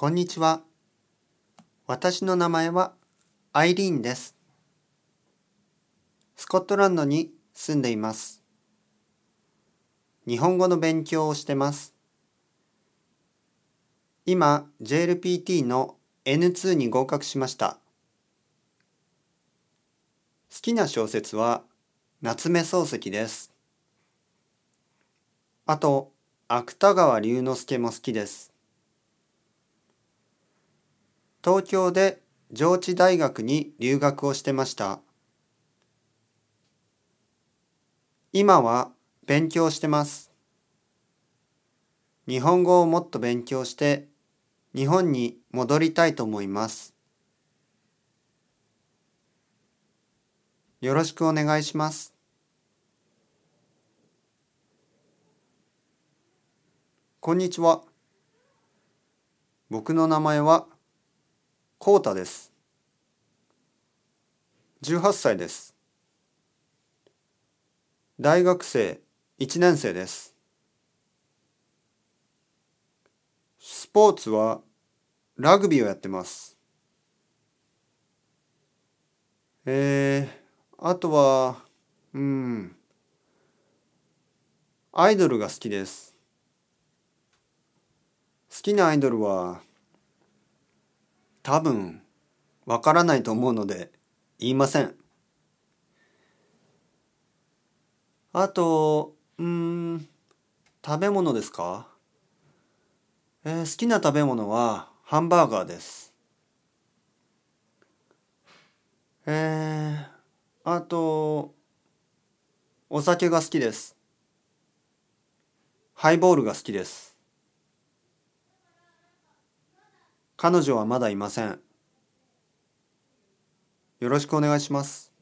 こんにちは。私の名前はアイリーンです。スコットランドに住んでいます。日本語の勉強をしてます。今、JLPT の N2 に合格しました。好きな小説は夏目漱石です。あと、芥川龍之介も好きです。東京で上智大学に留学をしてました。今は勉強してます。日本語をもっと勉強して日本に戻りたいと思います。よろしくお願いします。こんにちは。僕の名前はコウタです。18歳です。大学生1年生です。スポーツはラグビーをやってます。えー、あとは、うん、アイドルが好きです。好きなアイドルは多分わからないと思うので言いません。あと、うん、食べ物ですか？えー好きな食べ物はハンバーガーです。えー、あと、お酒が好きです。ハイボールが好きです。彼女はまだいません。よろしくお願いします。